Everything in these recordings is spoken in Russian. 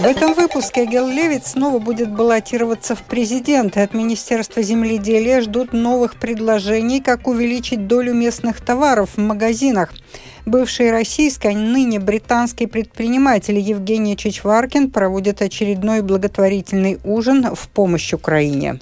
В этом выпуске Гел Левит снова будет баллотироваться в президенты. От Министерства земледелия ждут новых предложений, как увеличить долю местных товаров в магазинах. Бывший российский, а ныне британский предприниматель Евгений Чичваркин проводит очередной благотворительный ужин в помощь Украине.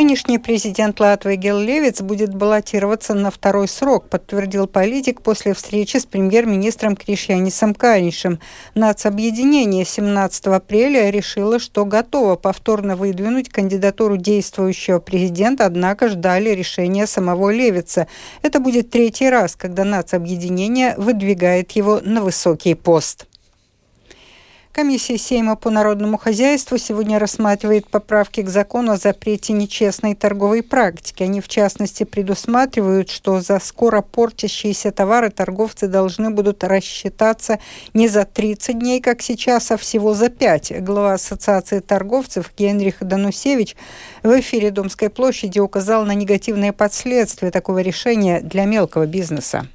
Нынешний президент Латвии Гел Левиц будет баллотироваться на второй срок, подтвердил политик после встречи с премьер-министром Кришьянисом Каришем. Нацобъединение 17 апреля решило, что готово повторно выдвинуть кандидатуру действующего президента, однако ждали решения самого Левица. Это будет третий раз, когда нацобъединение выдвигает его на высокий пост. Комиссия Сейма по народному хозяйству сегодня рассматривает поправки к закону о запрете нечестной торговой практики. Они, в частности, предусматривают, что за скоро портящиеся товары торговцы должны будут рассчитаться не за 30 дней, как сейчас, а всего за 5. Глава Ассоциации торговцев Генрих Данусевич в эфире Домской площади указал на негативные последствия такого решения для мелкого бизнеса.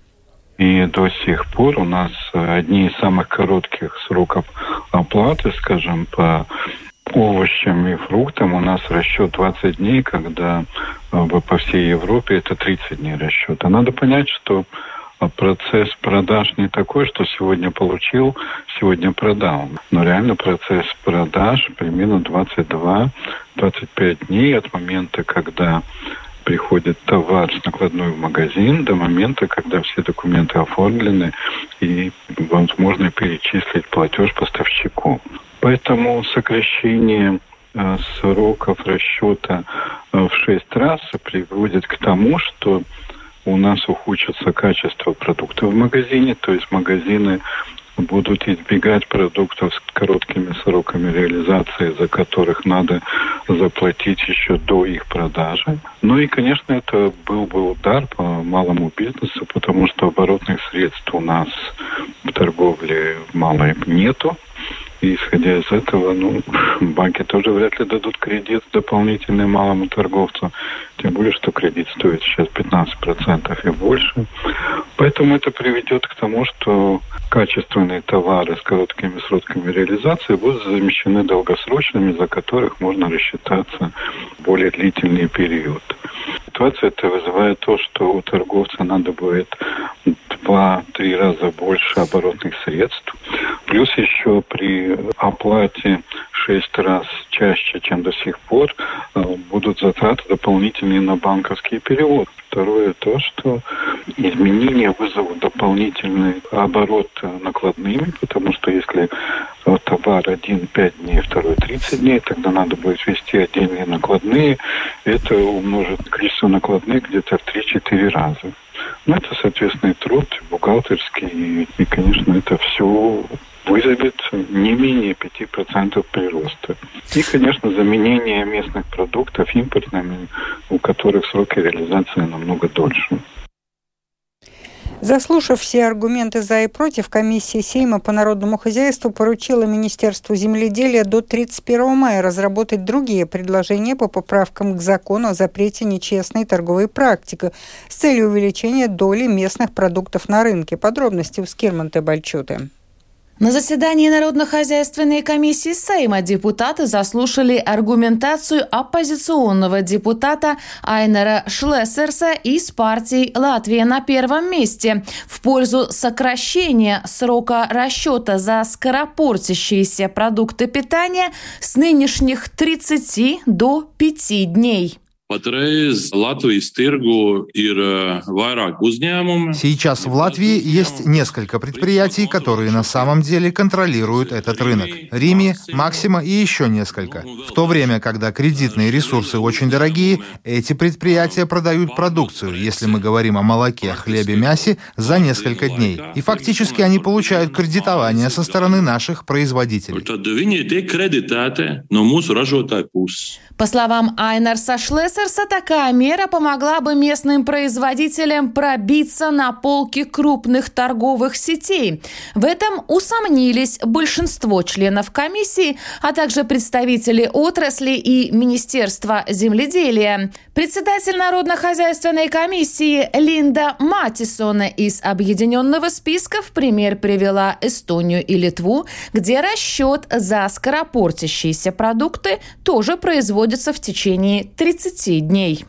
И до сих пор у нас одни из самых коротких сроков оплаты, скажем, по овощам и фруктам у нас расчет 20 дней, когда э, по всей Европе это 30 дней расчета. Надо понять, что э, процесс продаж не такой, что сегодня получил, сегодня продал. Но реально процесс продаж примерно 22-25 дней от момента, когда приходит товар с накладной в магазин до момента, когда все документы оформлены и возможно перечислить платеж поставщику. Поэтому сокращение э, сроков расчета э, в шесть раз приводит к тому, что у нас ухудшится качество продуктов в магазине, то есть магазины будут избегать продуктов с короткими сроками реализации, за которых надо заплатить еще до их продажи. Ну и, конечно, это был бы удар по малому бизнесу, потому что оборотных средств у нас в торговле малой нету. И исходя из этого, ну, банки тоже вряд ли дадут кредит дополнительный малому торговцу. Тем более, что кредит стоит сейчас 15% и больше. Поэтому это приведет к тому, что качественные товары с короткими сроками реализации будут замещены долгосрочными, за которых можно рассчитаться более длительный период. Ситуация это вызывает то, что у торговца надо будет два-три раза больше оборотных средств. Плюс еще при оплате шесть раз чаще, чем до сих пор, э, будут затраты дополнительные на банковский перевод. Второе то, что изменения вызовут дополнительный оборот накладными, потому что если товар один 5 дней, второй 30 дней, тогда надо будет ввести отдельные накладные. Это умножит количество накладных где-то в 3-4 раза. Ну, это, соответственно, и труд бухгалтерский, и, и, конечно, это все вызовет не менее 5% прироста. И, конечно, заменение местных продуктов импортными, у которых сроки реализации намного дольше. Заслушав все аргументы за и против, комиссия Сейма по народному хозяйству поручила Министерству земледелия до 31 мая разработать другие предложения по поправкам к закону о запрете нечестной торговой практики с целью увеличения доли местных продуктов на рынке. Подробности у Скирманта Бальчуты. На заседании Народно-хозяйственной комиссии Сейма депутаты заслушали аргументацию оппозиционного депутата Айнера Шлессерса из партии «Латвия на первом месте» в пользу сокращения срока расчета за скоропортящиеся продукты питания с нынешних 30 до 5 дней. Patreiz Latvijas tirgu ir vairāk uzņēmumu. Сейчас в Латвии есть несколько предприятий, которые на самом деле контролируют этот рынок. Рими, Максима и еще несколько. В то время, когда кредитные ресурсы очень дорогие, эти предприятия продают продукцию, если мы говорим о молоке, хлебе, мясе, за несколько дней. И фактически они получают кредитование со стороны наших производителей. По словам Айнарса Шлес, Шлессерса такая мера помогла бы местным производителям пробиться на полки крупных торговых сетей. В этом усомнились большинство членов комиссии, а также представители отрасли и Министерства земледелия. Председатель Народно-хозяйственной комиссии Линда Матисон из объединенного списка в пример привела Эстонию и Литву, где расчет за скоропортящиеся продукты тоже производится в течение 30 дней.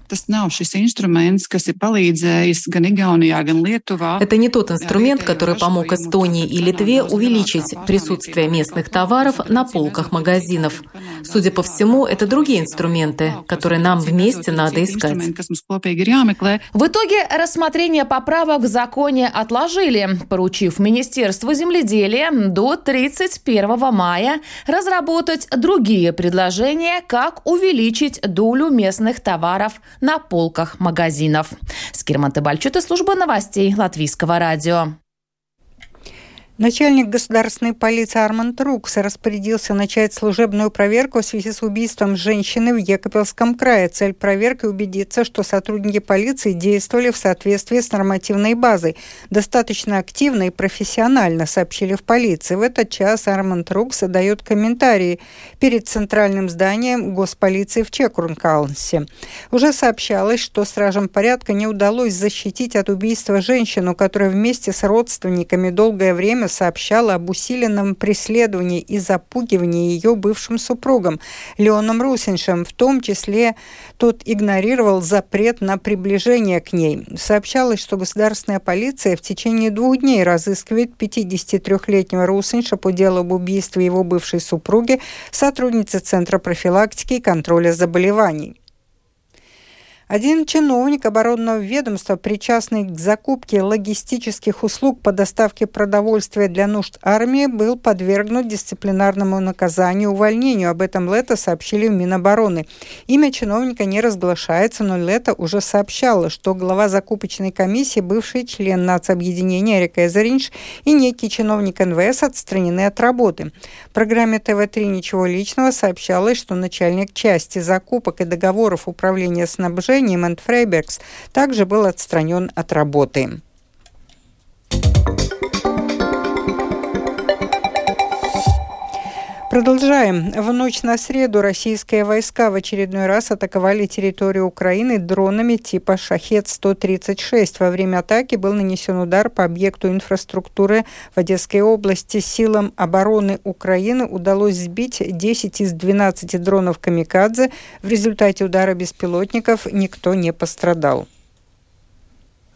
Это не тот инструмент, который помог Эстонии и Литве увеличить присутствие местных товаров на полках магазинов. Судя по всему, это другие инструменты, которые нам вместе надо искать. В итоге рассмотрение поправок в законе отложили, поручив Министерству земледелия до 31 мая разработать другие предложения, как увеличить долю местных товаров на полках магазинов. Скирман Табальчута, служба новостей Латвийского радио. Начальник государственной полиции Арманд Рукс распорядился начать служебную проверку в связи с убийством женщины в Екапельском крае. Цель проверки – убедиться, что сотрудники полиции действовали в соответствии с нормативной базой. Достаточно активно и профессионально, сообщили в полиции. В этот час Арманд Рукс дает комментарии перед центральным зданием госполиции в Чекурнкаунсе. Уже сообщалось, что стражам порядка не удалось защитить от убийства женщину, которая вместе с родственниками долгое время время сообщала об усиленном преследовании и запугивании ее бывшим супругом Леоном Русиншем, в том числе тот игнорировал запрет на приближение к ней. Сообщалось, что государственная полиция в течение двух дней разыскивает 53-летнего Русинша по делу об убийстве его бывшей супруги, сотрудницы Центра профилактики и контроля заболеваний. Один чиновник оборонного ведомства, причастный к закупке логистических услуг по доставке продовольствия для нужд армии, был подвергнут дисциплинарному наказанию увольнению. Об этом Лето сообщили в Минобороны. Имя чиновника не разглашается, но Лето уже сообщало, что глава закупочной комиссии, бывший член нацобъединения Эрика Эзеринш и некий чиновник НВС отстранены от работы. В программе ТВ-3 «Ничего личного» сообщалось, что начальник части закупок и договоров управления снабжением Ниман Фрейбергс также был отстранен от работы. Продолжаем. В ночь на среду российские войска в очередной раз атаковали территорию Украины дронами типа «Шахет-136». Во время атаки был нанесен удар по объекту инфраструктуры в Одесской области. Силам обороны Украины удалось сбить 10 из 12 дронов «Камикадзе». В результате удара беспилотников никто не пострадал.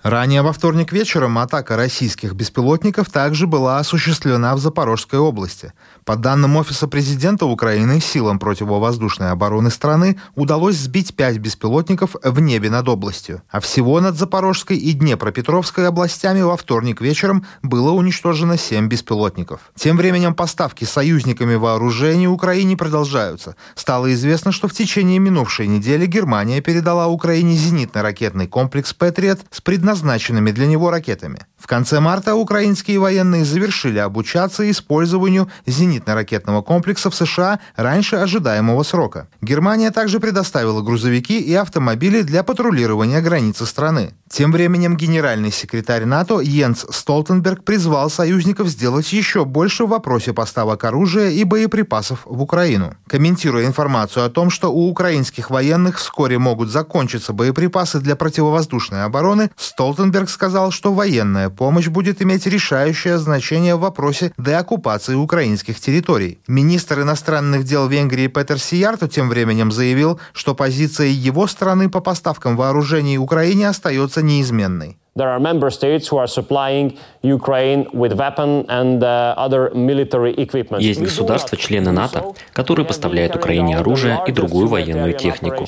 Ранее во вторник вечером атака российских беспилотников также была осуществлена в Запорожской области. По данным Офиса президента Украины, силам противовоздушной обороны страны удалось сбить пять беспилотников в небе над областью. А всего над Запорожской и Днепропетровской областями во вторник вечером было уничтожено семь беспилотников. Тем временем поставки союзниками вооружений Украине продолжаются. Стало известно, что в течение минувшей недели Германия передала Украине зенитно-ракетный комплекс «Патриот» с предназначением предназначенными для него ракетами. В конце марта украинские военные завершили обучаться использованию зенитно-ракетного комплекса в США раньше ожидаемого срока. Германия также предоставила грузовики и автомобили для патрулирования границы страны. Тем временем генеральный секретарь НАТО Йенс Столтенберг призвал союзников сделать еще больше в вопросе поставок оружия и боеприпасов в Украину. Комментируя информацию о том, что у украинских военных вскоре могут закончиться боеприпасы для противовоздушной обороны, Столтенберг сказал, что военная помощь будет иметь решающее значение в вопросе деоккупации украинских территорий. Министр иностранных дел Венгрии Петер Сиярту тем временем заявил, что позиция его страны по поставкам вооружений Украине остается неизменной. There are member states who are supplying Ukraine with weapon and uh, other military equipment. Есть государства, члены НАТО, которые поставляют Украине оружие и другую военную технику.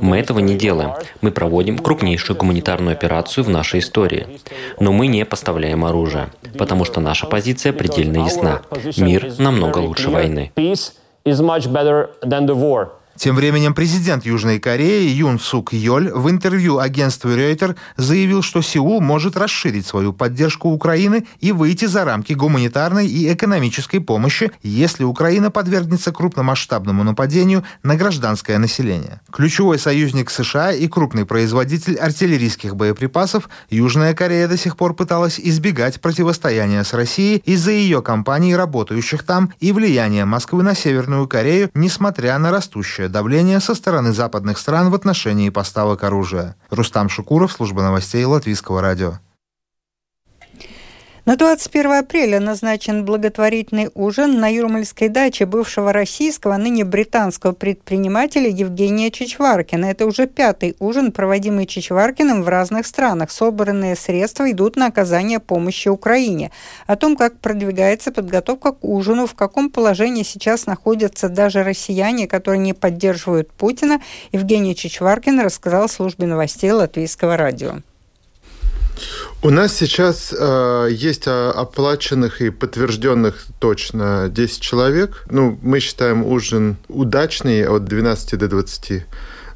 Мы этого не делаем. Мы проводим крупнейшую гуманитарную операцию в нашей истории. Но мы не поставляем оружие, потому что наша позиция предельно ясна. Мир намного лучше войны. Тем временем президент Южной Кореи Юн Сук Йоль в интервью агентству Рейтер заявил, что Сеул может расширить свою поддержку Украины и выйти за рамки гуманитарной и экономической помощи, если Украина подвергнется крупномасштабному нападению на гражданское население. Ключевой союзник США и крупный производитель артиллерийских боеприпасов, Южная Корея до сих пор пыталась избегать противостояния с Россией из-за ее компаний, работающих там, и влияния Москвы на Северную Корею, несмотря на растущее растущее давление со стороны западных стран в отношении поставок оружия. Рустам Шукуров, служба новостей Латвийского радио. На 21 апреля назначен благотворительный ужин на Юрмальской даче бывшего российского, ныне британского предпринимателя Евгения Чичваркина. Это уже пятый ужин, проводимый Чичваркиным в разных странах. Собранные средства идут на оказание помощи Украине. О том, как продвигается подготовка к ужину, в каком положении сейчас находятся даже россияне, которые не поддерживают Путина, Евгений Чичваркин рассказал службе новостей Латвийского радио. У нас сейчас э, есть оплаченных и подтвержденных точно 10 человек. Ну, мы считаем ужин удачный от 12 до 20.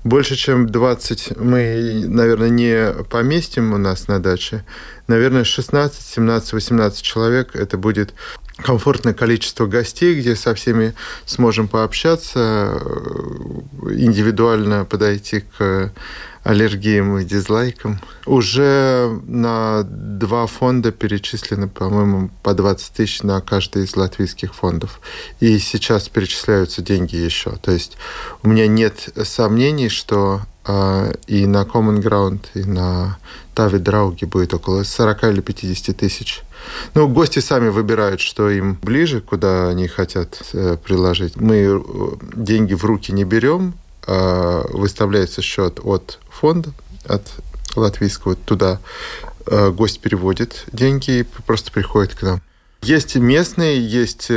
Больше, чем 20 мы, наверное, не поместим у нас на даче. Наверное, 16, 17, 18 человек это будет комфортное количество гостей, где со всеми сможем пообщаться, индивидуально подойти к аллергиям и дизлайкам. Уже на два фонда перечислено, по-моему, по 20 тысяч на каждый из латвийских фондов. И сейчас перечисляются деньги еще. То есть у меня нет сомнений, что и на Common Ground, и на Тави Драуги будет около 40 или 50 тысяч. Ну, гости сами выбирают, что им ближе, куда они хотят э, приложить. Мы э, деньги в руки не берем, э, выставляется счет от фонда, от латвийского, туда э, гость переводит деньги и просто приходит к нам. Есть местные, есть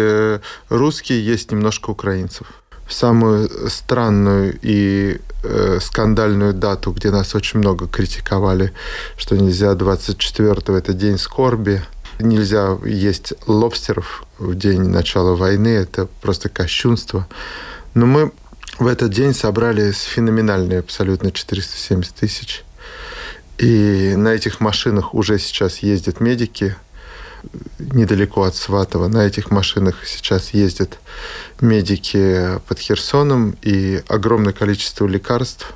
русские, есть немножко украинцев. Самую странную и э, скандальную дату, где нас очень много критиковали, что нельзя 24-го, это день скорби, нельзя есть лобстеров в день начала войны, это просто кощунство. Но мы в этот день собрали феноменальные абсолютно 470 тысяч. И на этих машинах уже сейчас ездят медики недалеко от Сватова. На этих машинах сейчас ездят медики под Херсоном, и огромное количество лекарств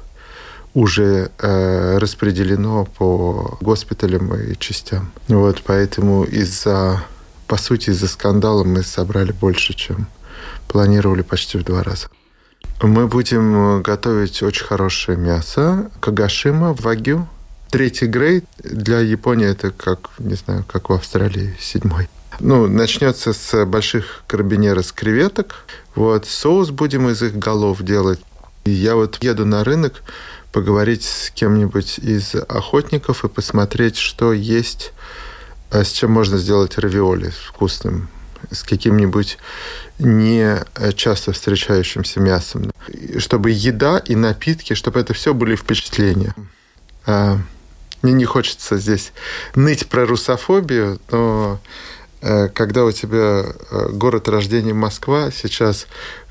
уже э, распределено по госпиталям и частям. Вот, поэтому из-за, по сути, из-за скандала мы собрали больше, чем планировали почти в два раза. Мы будем готовить очень хорошее мясо. Кагашима, вагю. Третий грейд. Для Японии это как, не знаю, как в Австралии, седьмой. Ну, начнется с больших карабинера с креветок. Вот, соус будем из их голов делать. И я вот еду на рынок поговорить с кем-нибудь из охотников и посмотреть, что есть, а с чем можно сделать равиоли вкусным с каким-нибудь не часто встречающимся мясом. Чтобы еда и напитки, чтобы это все были впечатления. Мне не хочется здесь ныть про русофобию, но э, когда у тебя э, город рождения Москва, сейчас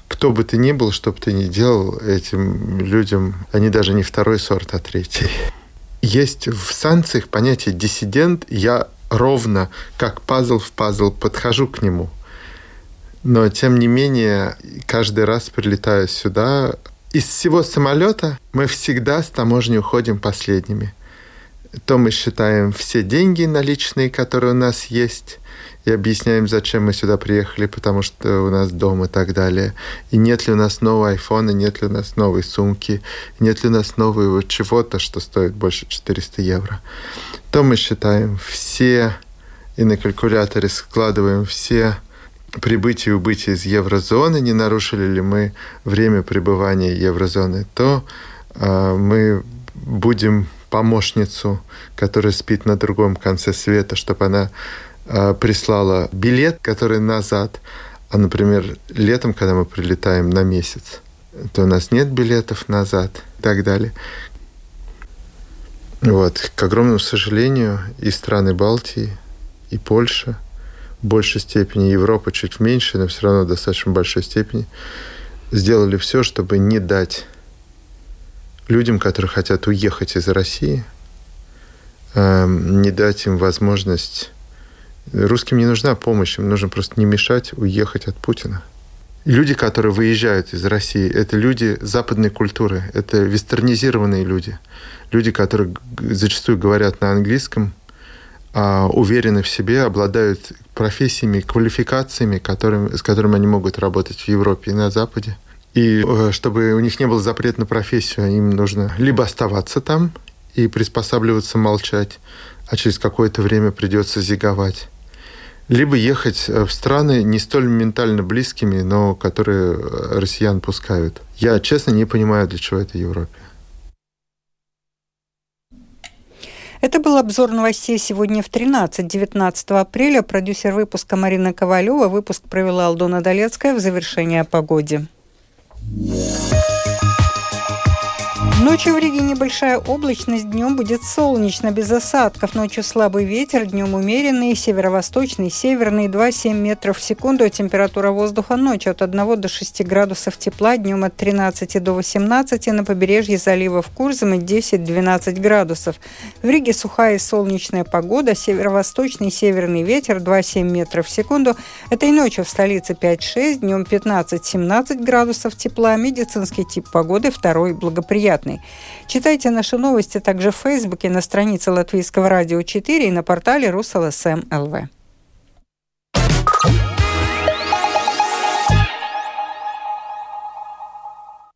кто бы ты ни был, что бы ты ни делал, этим людям, они даже не второй сорт, а третий. Есть в санкциях понятие диссидент. Я ровно как пазл в пазл подхожу к нему. Но, тем не менее, каждый раз прилетая сюда, из всего самолета мы всегда с таможни уходим последними. То мы считаем все деньги наличные, которые у нас есть, и объясняем, зачем мы сюда приехали, потому что у нас дом и так далее. И нет ли у нас нового айфона, нет ли у нас новой сумки, нет ли у нас нового чего-то, что стоит больше 400 евро. То мы считаем все и на калькуляторе складываем все прибытия и убытия из еврозоны, не нарушили ли мы время пребывания еврозоны, то э, мы будем помощницу, которая спит на другом конце света, чтобы она э, прислала билет, который назад. А, например, летом, когда мы прилетаем на месяц, то у нас нет билетов назад и так далее. Вот. К огромному сожалению, и страны Балтии, и Польша – большей степени, Европа чуть в меньшей, но все равно в достаточно большой степени, сделали все, чтобы не дать людям, которые хотят уехать из России, эм, не дать им возможность... Русским не нужна помощь, им нужно просто не мешать уехать от Путина. Люди, которые выезжают из России, это люди западной культуры, это вестернизированные люди. Люди, которые зачастую говорят на английском, а, уверены в себе, обладают профессиями, квалификациями, которыми, с которыми они могут работать в Европе и на Западе. И э, чтобы у них не был запрет на профессию, им нужно либо оставаться там и приспосабливаться, молчать, а через какое-то время придется зиговать, либо ехать э, в страны не столь ментально близкими, но которые э, россиян пускают. Я, честно, не понимаю, для чего это Европе. Это был обзор новостей сегодня в 13-19 апреля. Продюсер выпуска Марина Ковалева. Выпуск провела Алдона Долецкая в завершение о погоде. Yeah. Ночью в Риге небольшая облачность, днем будет солнечно, без осадков. Ночью слабый ветер, днем умеренный, северо-восточный, северный, 2-7 метров в секунду. Температура воздуха ночью от 1 до 6 градусов тепла, днем от 13 до 18, на побережье залива в Курзаме 10-12 градусов. В Риге сухая и солнечная погода, северо-восточный, северный ветер 2-7 метров в секунду. Этой ночью в столице 5-6, днем 15-17 градусов тепла. Медицинский тип погоды второй благоприятный страны. Читайте наши новости также в Фейсбуке, на странице Латвийского радио 4 и на портале РусЛСМ ЛВ.